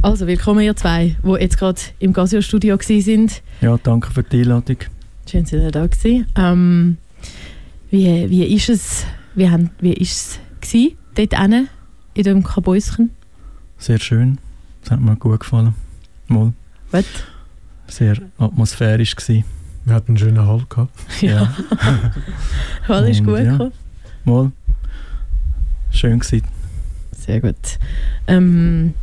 Also, willkommen ihr zwei, die jetzt gerade im Casio-Studio sind. Ja, danke für die Einladung. Schön, dass ihr da gewesen. Ähm, wie, wie ist es, wie, haben, wie ist es gewesen, dort hinten, in dem Kabäuschen? Sehr schön. Es hat mir gut gefallen. Mal. Was? Sehr atmosphärisch gewesen. Wir hatten einen schönen Hall gehabt. Ja. Hall ist gut ja. gekommen. Mal. Schön gewesen. Sehr gut. Ähm,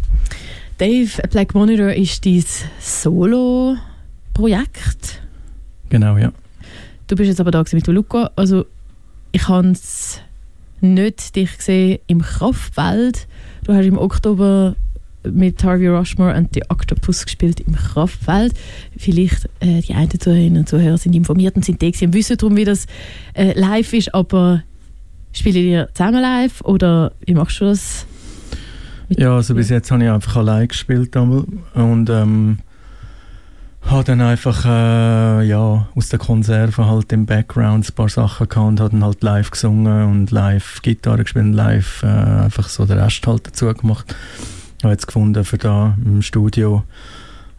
Dave, Black Monitor ist dein Solo-Projekt. Genau, ja. Du bist jetzt aber da mit Luca. Also, ich habe es nicht dich gesehen im Kraftfeld. Du hast im Oktober mit Harvey Rushmore und The Octopus gespielt im Kraftfeld. Vielleicht äh, die einen Zuhörerinnen und Zuhörer sind informiert und sind da und wissen darum, wie das äh, live ist. Aber spielt ihr zusammen live oder wie machst du das? Ja, also bis jetzt habe ich einfach allein gespielt einmal und ähm, habe dann einfach äh, ja, aus der Konserve halt im Background ein paar Sachen gehabt und habe dann halt live gesungen und live Gitarre gespielt und live äh, einfach so den Rest halt dazu gemacht. Ich habe jetzt gefunden für da im Studio,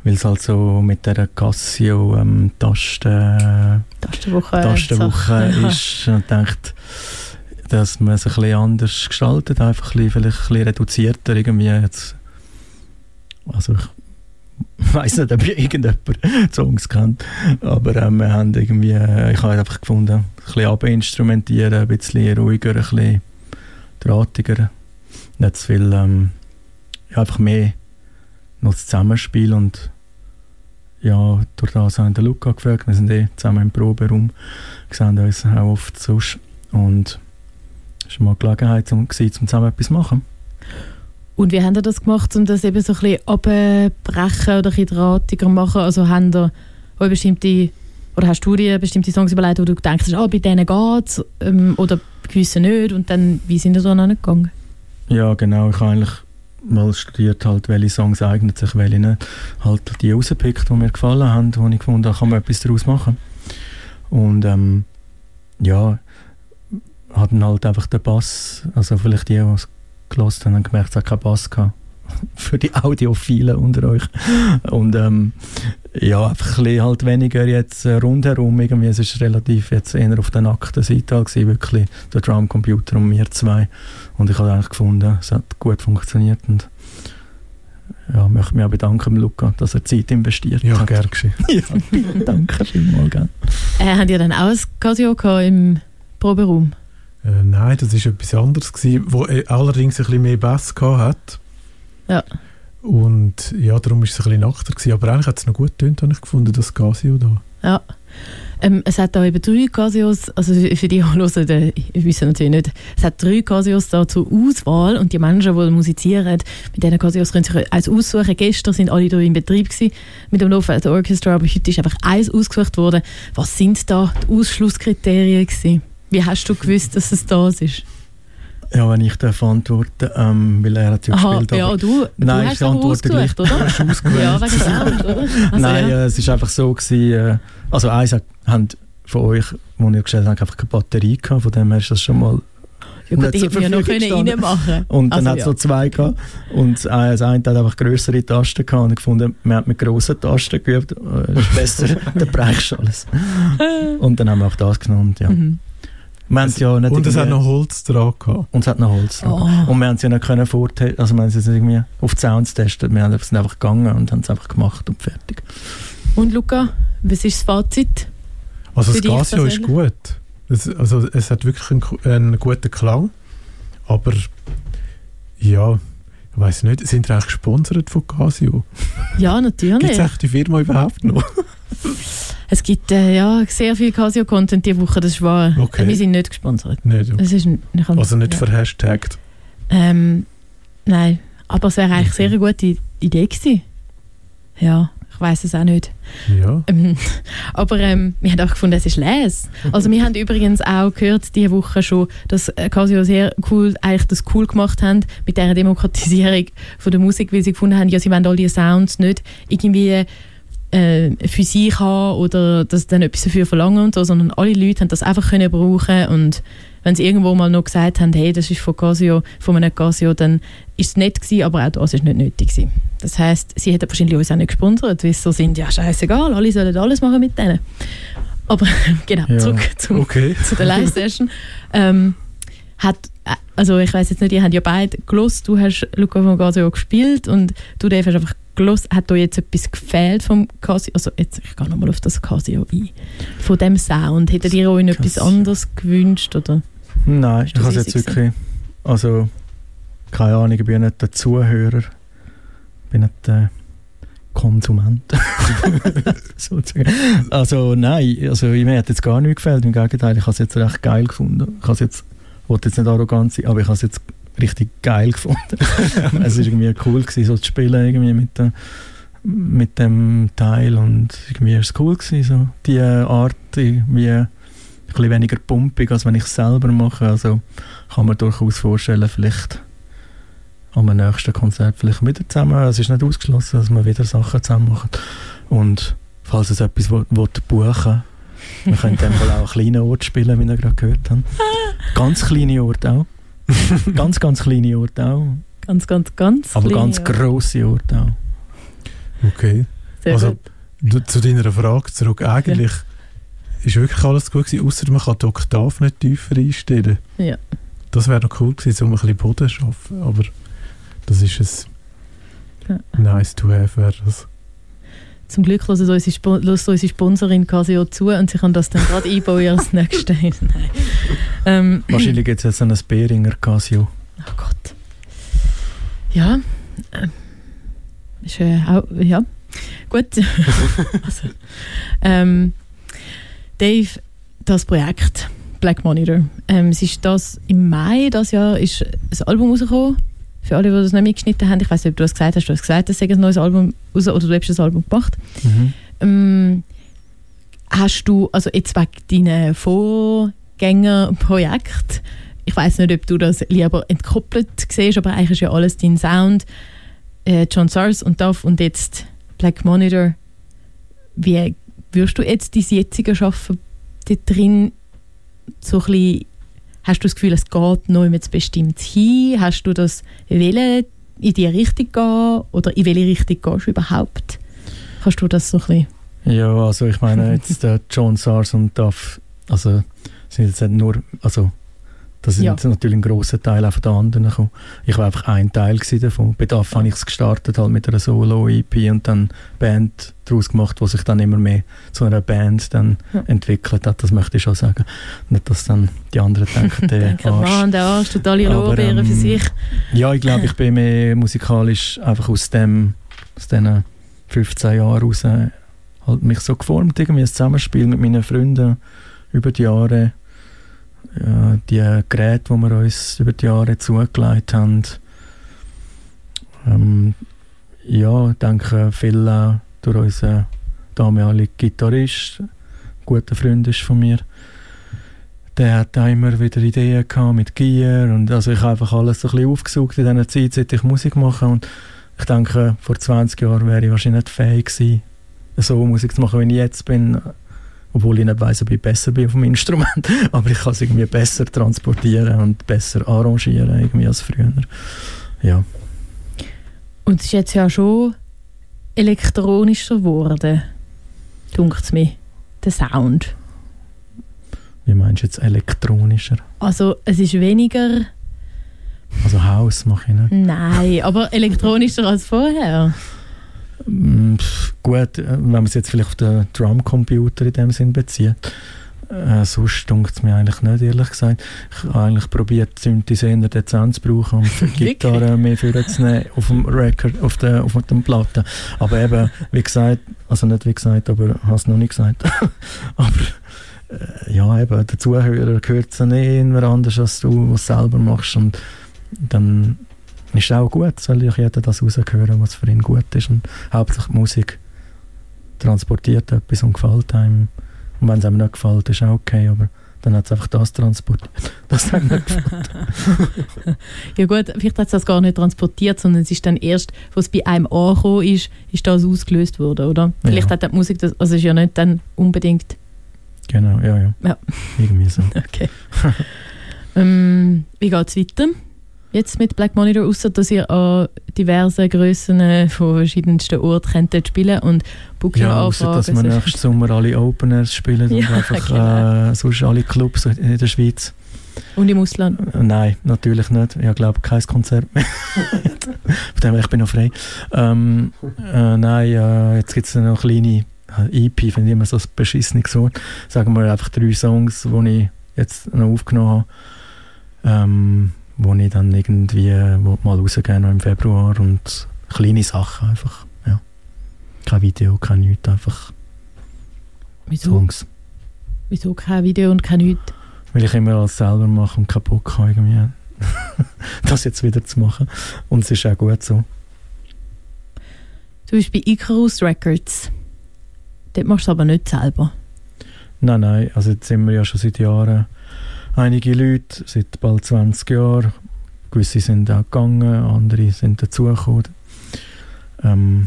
weil es halt so mit der Casio ähm, Tasten Tastenwoche. Tastenwoche ist und denkt, dass man es ein bisschen anders gestaltet, einfach ein bisschen, vielleicht ein bisschen reduzierter irgendwie jetzt. Also ich weiß nicht, ob irgendjemand Songs kennt, aber ähm, wir haben irgendwie, äh, ich habe einfach gefunden, ein bisschen abinstrumentieren, ein bisschen ruhiger, ein bisschen drahtiger, nicht zu viel, ähm, ja, einfach mehr noch das Zusammenspiel und ja, durch das haben wir Luca gefragt, wir sind eh zusammen im Proberaum, sehen uns auch oft sonst und es war mal Gelegenheit, um, um zusammen etwas zu machen. Und wie habt ihr das gemacht, um das eben so ein bisschen abbrechen oder ein bisschen drahtiger machen? Also haben ihr euch bestimmte, oder hast du dir bestimmte Songs überlegt, wo du denkst, ah, bei denen geht's, ähm, oder bei gewissen nicht, und dann, wie sind ihr da gegangen? Ja, genau. Ich habe eigentlich mal studiert, halt, welche Songs eignen sich, welche nicht. Halt die rausgepickt, die mir gefallen haben, wo ich gefunden habe, kann man etwas daraus machen. Und ähm, ja, hatten halt einfach den Bass, also vielleicht die, die es gehört haben, haben gemerkt, es hat keinen Bass gehabt. Für die Audiophilen unter euch. Und ähm, ja, einfach ein bisschen halt weniger jetzt äh, rundherum. Irgendwie, es ist relativ jetzt eher auf der nackten Seite halt gewesen, wirklich der Drumcomputer und wir zwei. Und ich habe eigentlich gefunden, es hat gut funktioniert und ja, möchte mich auch bedanken, Luca, dass er Zeit investiert Ja, hat. gern geschehen. ja, danke vielmals. Äh, habt ihr dann auch ein Casio im Proberaum? Äh, nein, das war etwas anderes, gewesen, wo äh, allerdings ein bisschen mehr Bass gehabt hat. Ja. Und ja, darum war es ein bisschen nachter. Gewesen. Aber eigentlich hat es noch gut getönt, habe ich gefunden, das Casio da. Ja. Ähm, es hat da eben drei Casios, also für die, die hören, die die wissen natürlich nicht, es hat drei Casios da zur Auswahl und die Menschen, die musizieren, mit diesen Casios können sich eins aussuchen. Gestern sind alle drei in Betrieb gewesen mit dem Love Orchestra, aber heute ist einfach eins ausgesucht worden. Was sind da die Ausschlusskriterien gewesen? Wie hast du gewusst, dass es das ist? Ja, wenn ich darf antworten, ähm, weil er hat ja Aha, gespielt. ja, du, Nein, du ich hast aber antworte gleich. oder? Hast ausgewählt? ja, wegen Sound, oder? Also, Nein, ja. äh, es ist einfach so gewesen, äh, also eins hat- haben von euch, wo ihr gestellt habt, einfach keine Batterie gehabt, von dem her ist das schon mal ja, gut, die hätten wir noch können reinmachen Und dann Also, hat es ja. noch zwei gehabt. Und äh, das eine hat einfach größere Tasten gehabt und ich gefunden, wir haben mit grossen Tasten geübt. Äh, Das ist besser, dann brauchst du alles. Und dann haben wir auch das genommen. Ja. Mhm. Es ja nicht Und es hat noch Holz dran gehabt. und es hat noch Holz dran. Oh. Und wir haben es ja nicht können vortesten, also wir haben es irgendwie auf die Sounds testen. Wir haben- sind einfach gegangen und haben es einfach gemacht und fertig. Und Luca, was ist das Fazit? Also das Casio ist gut. Es, also es hat wirklich einen, einen guten Klang. Aber ja, ich weiß nicht, sind wir eigentlich gesponsert von Casio? Ja, Gibt natürlich. es echt die Firma überhaupt noch? Es gibt äh, ja, sehr viel Casio-Content diese Woche, das ist wahr. Okay. Wir sind nicht gesponsert. nicht. Es ist kann- Also nicht ja. verhashtagt. Ähm, nein, aber es wäre eigentlich sehr eine gute Idee gewesen. Ja, ich weiß es auch nicht. Ja. Ähm, aber ähm, wir haben auch gefunden, es ist les. Also wir haben übrigens auch gehört diese Woche schon, dass äh, Casio sehr cool, eigentlich das cool gemacht haben mit der Demokratisierung von der Musik, weil sie gefunden haben, ja, sie wollen all die Sounds nicht irgendwie äh, für sich haben oder dass dann etwas dafür verlangen und so, sondern alle Leute haben das einfach können brauchen und wenn sie irgendwo mal noch gesagt haben, hey, das ist von Casio, von einem Casio, dann ist es nett gewesen, aber auch das ist nicht nötig gewesen. Das heisst, sie hätten wahrscheinlich uns auch nicht gesponsert, weil sie so sind, ja scheißegal, alle sollen alles machen mit denen. Aber genau, Ja, zurück zum, Okay. zu der Live-Session. ähm, hat, äh, also ich weiß jetzt nicht, ihr habt ja beide gelost, du hast Luca von Gasio gespielt und du Dave hast einfach gelost. Hat da jetzt etwas gefehlt vom Casio? Also jetzt, ich gehe nochmal auf das Casio ein. Von dem Sound. Hättet ihr euch etwas anderes gewünscht? Oder? Nein, ich habe jetzt wirklich, also keine Ahnung, ich bin ja nicht der Zuhörer, ich bin nicht der Konsument. Also nein, also mir hat jetzt gar nicht gefällt, im Gegenteil, ich habe es jetzt recht geil gefunden. Ich habe jetzt, ich wollte jetzt nicht arrogant sein, aber ich habe es jetzt richtig geil gefunden. es war irgendwie cool gewesen, so zu spielen irgendwie mit, der, mit dem Teil und irgendwie war es cool gewesen, so die Art irgendwie ein weniger pumpig, als wenn ich es selber mache. Also kann man durchaus vorstellen, vielleicht am nächsten Konzert vielleicht wieder zusammen. Es ist nicht ausgeschlossen, dass wir wieder Sachen zusammen machen. Und falls es etwas will, will buchen wir können in dem Fall auch einen kleinen Ort spielen, wie wir gerade gehört haben. Ganz kleine Orte auch. ganz, ganz kleine Orte auch. Ganz, ganz, ganz Aber klein, ganz ja. grosse Orte auch. Okay. Sehr Also, gut. Zu deiner Frage zurück. Eigentlich ist wirklich alles gut gewesen, außer man kann die Oktave nicht tiefer einstellen. Ja. Das wäre noch cool gewesen, um ein bisschen Boden zu schaffen. Aber das ist es. Ja. Nice to have wäre das. Zum Glück hören unsere, hört unsere Sponsorin Casio zu und sie kann das dann gerade einbauen als nächstes. Nein. Ähm, Wahrscheinlich gibt es jetzt ein Beringer Casio. Oh Gott. Ja. äh, Ist, äh, auch, ja. Gut. also, ähm, Dave, das Projekt Black Monitor. Ähm, es ist das im Mai das Jahr ist ein Album rausgekommen. Für alle, die das nicht mitgeschnitten haben, ich weiß nicht, ob du das gesagt hast, du hast gesagt, es sei ein neues Album raus oder du hast das Album gemacht. Mhm. Ähm, hast du, also jetzt wegen deinen Vorgängerprojekt, ich weiß nicht, ob du das lieber entkoppelt siehst, aber eigentlich ist ja alles dein Sound, äh, John Sars und Duff und jetzt Black Monitor. Wie würdest du jetzt dein jetzige Schaffen dort drin so ein bisschen, hast du das Gefühl, es geht noch jetzt bestimmt hin? Hast du das wollen, in die Richtung gehen oder in welche Richtung gehst du überhaupt? Kannst du das so ein bisschen Ja, also ich meine jetzt der John Sars und Duff, also sind jetzt nicht nur, also das sind Ja. jetzt natürlich ein grosser Teil auch von den anderen gekommen. Ich war einfach ein Teil davon. Bei Duff habe ich es gestartet halt mit einer Solo-EP und dann Band daraus gemacht, die sich dann immer mehr zu einer Band dann Ja. entwickelt hat. Das möchte ich schon sagen. Nicht, dass dann die anderen denken, der denken, Arsch. Mann, der Arsch tut alle Lorbeeren für ähm, sich. Ja, ich glaube, ich bin mehr musikalisch einfach aus dem, aus diesen 15 Jahren raus halt mich so geformt, irgendwie ein Zusammenspiel mit meinen Freunden über die Jahre. Ja, die Geräte, die wir uns über die Jahre zugelegt haben. Ähm, ja, ich denke, viel auch durch unseren damaligen Gitarrist, ein guter Freund ist von mir. Der hat auch immer wieder Ideen gehabt mit Gear und also ich habe einfach alles so ein bisschen aufgesucht in dieser Zeit, seit ich Musik mache und ich denke, vor 20 Jahren wäre ich wahrscheinlich nicht fähig gewesen, so Musik zu machen, wie ich jetzt bin, obwohl ich nicht weiss, ob ich besser bin auf dem Instrument, aber ich kann es irgendwie besser transportieren und besser arrangieren irgendwie als früher. Ja, Und es ist jetzt ja schon elektronischer geworden, dunkt es mir, der Sound. wie meinst du jetzt elektronischer? Also es ist weniger, Also House mache ich nicht. nein, aber elektronischer als vorher. Mm, Gut, äh, wenn man es jetzt vielleicht auf den Drumcomputer in dem Sinn bezieht. Äh, sonst dunkt es mir eigentlich nicht, ehrlich gesagt. Ich habe eigentlich probiert, Synthesizer dezent zu brauchen, um für? Gitarre mehr vorzunehmen auf dem Record, auf der, auf der Platte. Aber eben, wie gesagt, also nicht wie gesagt, aber ich habe es noch nicht gesagt. aber äh, ja, eben, der Zuhörer hört es nicht immer anders, als du es selber machst. Und dann ist auch gut, soll ja jeder das raushören, was für ihn gut ist. Und hauptsächlich die Musik transportiert etwas und gefällt einem. Und wenn es einem nicht gefällt, ist auch okay, aber dann hat es einfach das transportiert. Das hat nicht gefällt. Ja gut, vielleicht hat es das gar nicht transportiert, sondern es ist dann erst, wo es bei einem angekommen ist, ist das ausgelöst worden, oder? Vielleicht Ja. hat die Musik das, also es ist ja nicht dann unbedingt, Genau, ja, ja. Ja. Irgendwie so. okay. ähm, wie geht es weiter? Jetzt mit Black Monitor, außer dass ihr an diversen Grössen äh, von verschiedensten Orten könntet spielen und Booking Ja, außer dass wir nächsten Sommer alle Openers spielen und Ja, einfach genau. äh, sonst alle Clubs in der Schweiz. Und im Ausland. Nein, natürlich nicht. Ich glaube kein Konzert mehr. Von dem her, ich bin noch frei. Ähm, äh, nein, äh, jetzt gibt es noch kleine äh, EP, finde ich immer so ein beschissenes Wort. Sagen wir einfach drei Songs, die ich jetzt noch aufgenommen habe, ähm, wo ich dann irgendwie mal rausgehen noch im Februar und kleine Sachen einfach. Ja. Kein Video, kein nichts, einfach Wieso, Songs. wieso kein Video und kein nichts? Weil ich immer alles selber mache und keinen Bock habe, irgendwie das jetzt wieder zu machen. Und es ist auch gut so. Du bist bei Icarus Records. Dort machst du aber nicht selber. Nein, nein, also jetzt sind wir ja schon seit Jahren einige Leute, seit bald 20 Jahren. Gewisse sind auch gegangen, andere sind dazugekommen. Ähm,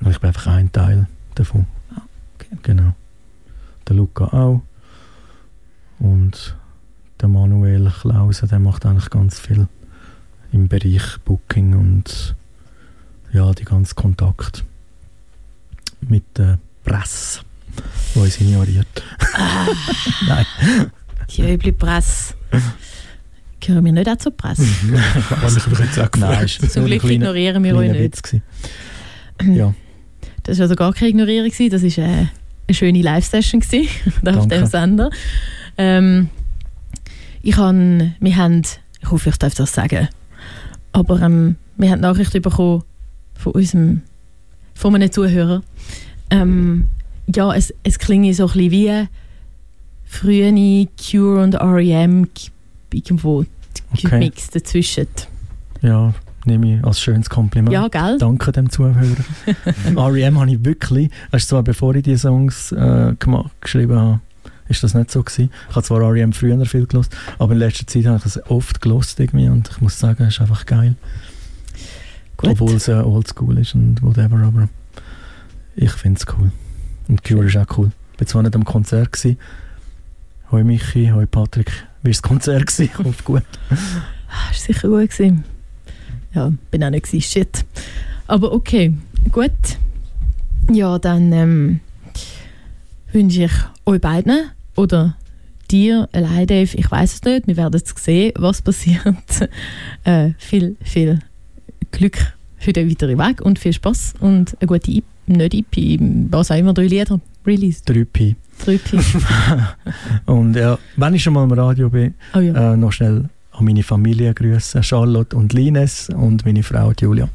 und ich bin einfach ein Teil davon. Ah, okay. Genau. Der Luca auch. Und der Manuel Klausen, der macht eigentlich ganz viel im Bereich Booking und ja, die ganzen Kontakt mit der Presse, die uns ignoriert. Nein. Die üble Presse. Gehören wir nicht auch zur Presse? Habe ich mich jetzt auch gefragt. ist Zum Glück ignorieren wir euch nicht. Witz gewesen. Ja, Das war also gar keine Ignorierung, das war äh, eine schöne Live-Session auf dem Sender. Ähm, ich han, wir haben, ich hoffe, ich darf das sagen, aber ähm, wir haben Nachricht bekommen von unserem, von einem Zuhörer. Ähm, ja, es, es klingt so ein bisschen wie frühe Cure und R.E.M. irgendwo Okay. gemixt dazwischen. ja, nehme ich als schönes Kompliment. Ja, gell? Danke dem Zuhörer. R.E.M. habe ich wirklich, also zwar bevor ich die Songs äh, gemacht, geschrieben habe, ist das nicht so gewesen. Ich habe zwar R.E.M. früher viel gelost, aber in letzter Zeit habe ich das oft gelost irgendwie und ich muss sagen, es ist einfach geil. Gut. Obwohl es äh, oldschool ist und whatever, aber ich finde es cool. Und Cure ist auch cool. Ich war zwar nicht am Konzert gewesen. Hoi Michi, hoi Patrick. Wie war das Konzert? gewesen? Ich hoffe gut. Ah, ist sicher gut gewesen. Ja, bin auch nicht gewesen, shit. Aber okay, gut. Ja, dann ähm, wünsche ich euch beiden oder dir allein, Dave, ich weiß es nicht, wir werden es sehen, was passiert. äh, viel, viel Glück für den weiteren Weg und viel Spaß und eine gute IP, nicht IP, was auch immer, drei Lieder released. 3P. Drei IP. Und ja, wenn ich schon mal im Radio bin, Oh ja. äh, noch schnell an meine Familie grüßen, Charlotte und Lines und meine Frau Julia.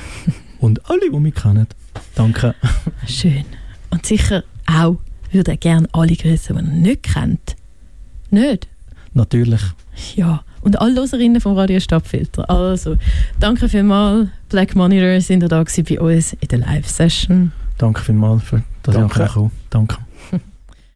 Und alle, die mich kennen. Danke. Schön. Und sicher auch würde er gerne alle grüßen, die er nicht kennt. Nicht? Natürlich. Ja. Und alle Loserinnen vom Radio Stadtfilter. Also, danke vielmals. Black Monitor sind da bei uns in der Live-Session. Danke vielmals, für, dass Danke. ich auch kommen Danke.